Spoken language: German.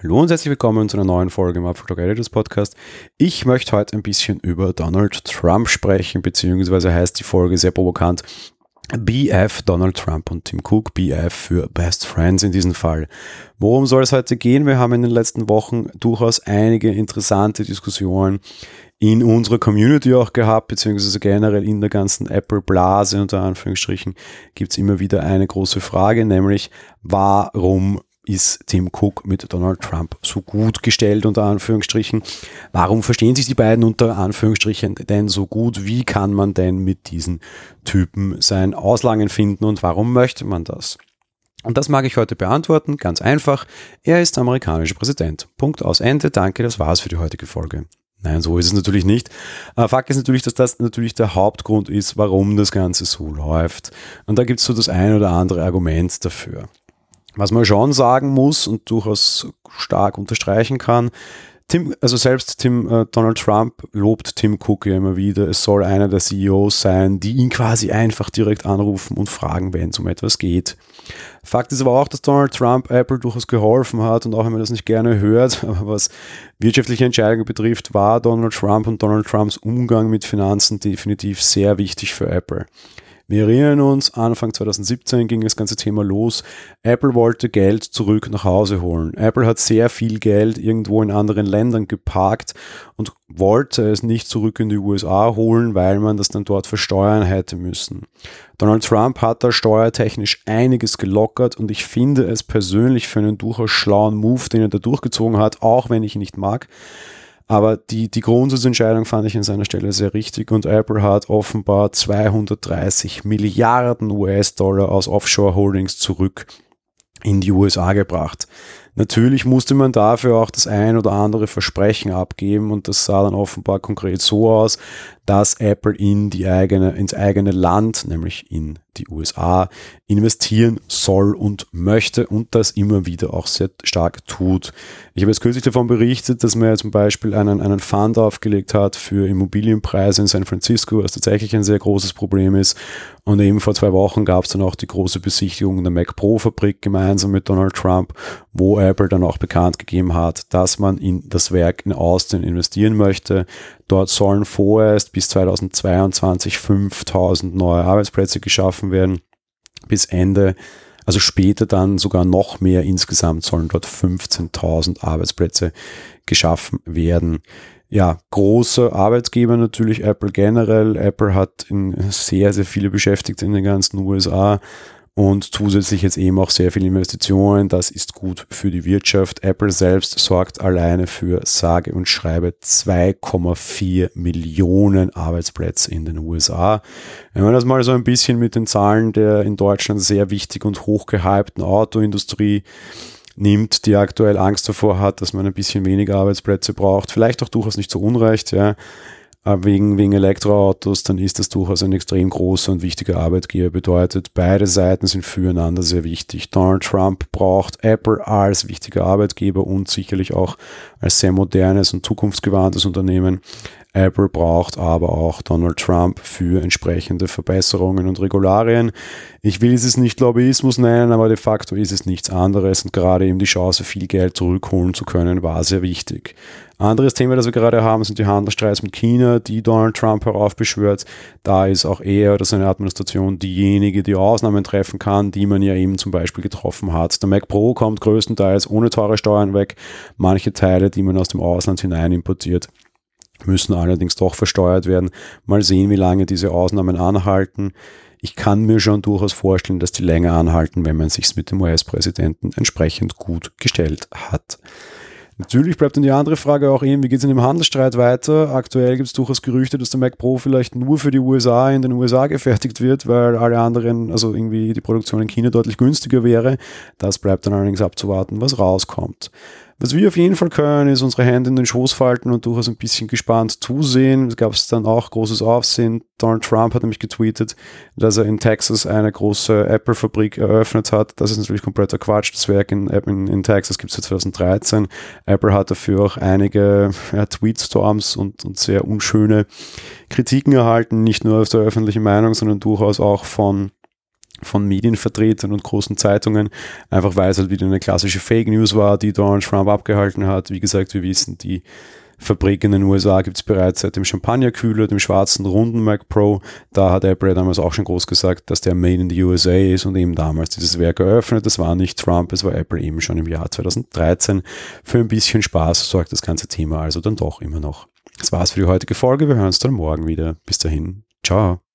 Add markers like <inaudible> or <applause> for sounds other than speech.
Hallo und herzlich willkommen zu einer neuen Folge im Apfeltalk Editors Podcast. Ich möchte heute ein bisschen über Donald Trump sprechen, beziehungsweise heißt die Folge sehr provokant BF Donald Trump und Tim Cook, BF für Best Friends in diesem Fall. Worum soll es heute gehen? Wir haben in den letzten Wochen durchaus einige interessante Diskussionen in unserer Community auch gehabt, beziehungsweise generell in der ganzen Apple-Blase unter Anführungsstrichen gibt es immer wieder eine große Frage, nämlich warum ist Tim Cook mit Donald Trump so gut gestellt, unter Anführungsstrichen. Warum verstehen sich die beiden unter Anführungsstrichen denn so gut? Wie kann man denn mit diesen Typen sein Auslangen finden und warum möchte man das? Und das mag ich heute beantworten, ganz einfach. Er ist amerikanischer Präsident. Punkt aus Ende. Danke, das war's für die heutige Folge. Nein, so ist es natürlich nicht. Äh, Fakt ist natürlich, dass das natürlich der Hauptgrund ist, warum das Ganze so läuft. Und da gibt es so das ein oder andere Argument dafür. Was man schon sagen muss und durchaus stark unterstreichen kann, Tim, also selbst Tim, äh, Donald Trump lobt Tim Cook ja immer wieder. Es soll einer der CEOs sein, die ihn quasi einfach direkt anrufen und fragen, wenn es um etwas geht. Fakt ist aber auch, dass Donald Trump Apple durchaus geholfen hat und auch wenn man das nicht gerne hört, <laughs> aber was wirtschaftliche Entscheidungen betrifft, war Donald Trump und Donald Trumps Umgang mit Finanzen definitiv sehr wichtig für Apple. Wir erinnern uns, Anfang 2017 ging das ganze Thema los. Apple wollte Geld zurück nach Hause holen. Apple hat sehr viel Geld irgendwo in anderen Ländern geparkt und wollte es nicht zurück in die USA holen, weil man das dann dort versteuern hätte müssen. Donald Trump hat da steuertechnisch einiges gelockert und ich finde es persönlich für einen durchaus schlauen Move, den er da durchgezogen hat, auch wenn ich ihn nicht mag. Aber die, die Grundsatzentscheidung fand ich an seiner Stelle sehr richtig und Apple hat offenbar 230 Milliarden US-Dollar aus Offshore-Holdings zurück in die USA gebracht. Natürlich musste man dafür auch das ein oder andere Versprechen abgeben und das sah dann offenbar konkret so aus, dass Apple in die eigene, ins eigene Land, nämlich in die USA, investieren soll und möchte und das immer wieder auch sehr stark tut. Ich habe jetzt kürzlich davon berichtet, dass man ja zum Beispiel einen, einen Fund aufgelegt hat für Immobilienpreise in San Francisco, was tatsächlich ein sehr großes Problem ist. Und eben vor zwei Wochen gab es dann auch die große Besichtigung der Mac Pro Fabrik gemeinsam mit Donald Trump, wo Apple dann auch bekannt gegeben hat, dass man in das Werk in Austin investieren möchte. Dort sollen vorerst bis 2022 5000 neue Arbeitsplätze geschaffen werden. Bis Ende, also später dann sogar noch mehr. Insgesamt sollen dort 15.000 Arbeitsplätze geschaffen werden. Ja, große Arbeitgeber natürlich, Apple generell. Apple hat sehr, sehr viele Beschäftigte in den ganzen USA und zusätzlich jetzt eben auch sehr viele Investitionen. Das ist gut für die Wirtschaft. Apple selbst sorgt alleine für sage und schreibe 2,4 Millionen Arbeitsplätze in den USA. Wenn man das mal so ein bisschen mit den Zahlen der in Deutschland sehr wichtig und hochgehypten Autoindustrie nimmt, die aktuell Angst davor hat, dass man ein bisschen weniger Arbeitsplätze braucht, vielleicht auch durchaus nicht so unrecht, ja wegen, wegen Elektroautos, dann ist das durchaus ein extrem großer und wichtiger Arbeitgeber. Bedeutet, beide Seiten sind füreinander sehr wichtig. Donald Trump braucht Apple als wichtiger Arbeitgeber und sicherlich auch als sehr modernes und zukunftsgewandtes Unternehmen. Apple braucht aber auch Donald Trump für entsprechende Verbesserungen und Regularien. Ich will es nicht Lobbyismus nennen, aber de facto ist es nichts anderes und gerade eben die Chance, viel Geld zurückholen zu können, war sehr wichtig. Anderes Thema, das wir gerade haben, sind die Handelsstreits mit China, die Donald Trump heraufbeschwört. Da ist auch er oder seine Administration diejenige, die Ausnahmen treffen kann, die man ja eben zum Beispiel getroffen hat. Der Mac Pro kommt größtenteils ohne teure Steuern weg. Manche Teile, die man aus dem Ausland hinein importiert, müssen allerdings doch versteuert werden. Mal sehen, wie lange diese Ausnahmen anhalten. Ich kann mir schon durchaus vorstellen, dass die länger anhalten, wenn man sich mit dem US-Präsidenten entsprechend gut gestellt hat. Natürlich bleibt dann die andere Frage auch eben, wie geht es in dem Handelsstreit weiter? Aktuell gibt es durchaus Gerüchte, dass der Mac Pro vielleicht nur für die USA in den USA gefertigt wird, weil alle anderen, also irgendwie die Produktion in China deutlich günstiger wäre. Das bleibt dann allerdings abzuwarten, was rauskommt. Was wir auf jeden Fall können, ist unsere Hände in den Schoß falten und durchaus ein bisschen gespannt zusehen. Es gab dann auch großes Aufsehen. Donald Trump hat nämlich getweetet, dass er in Texas eine große Apple-Fabrik eröffnet hat. Das ist natürlich kompletter Quatsch. Das Werk in, in, in Texas gibt es seit 2013. Apple hat dafür auch einige ja, Tweetstorms und, und sehr unschöne Kritiken erhalten, nicht nur aus der öffentlichen Meinung, sondern durchaus auch von von Medienvertretern und großen Zeitungen, einfach weil es halt wieder eine klassische Fake News war, die Donald Trump abgehalten hat. Wie gesagt, wir wissen, die Fabrik in den USA gibt es bereits seit dem Champagnerkühler, dem schwarzen runden Mac Pro. Da hat Apple damals auch schon groß gesagt, dass der Made in the USA ist und eben damals dieses Werk eröffnet. Das war nicht Trump, es war Apple eben schon im Jahr 2013. Für ein bisschen Spaß sorgt das ganze Thema also dann doch immer noch. Das war's für die heutige Folge. Wir hören uns dann morgen wieder. Bis dahin. Ciao.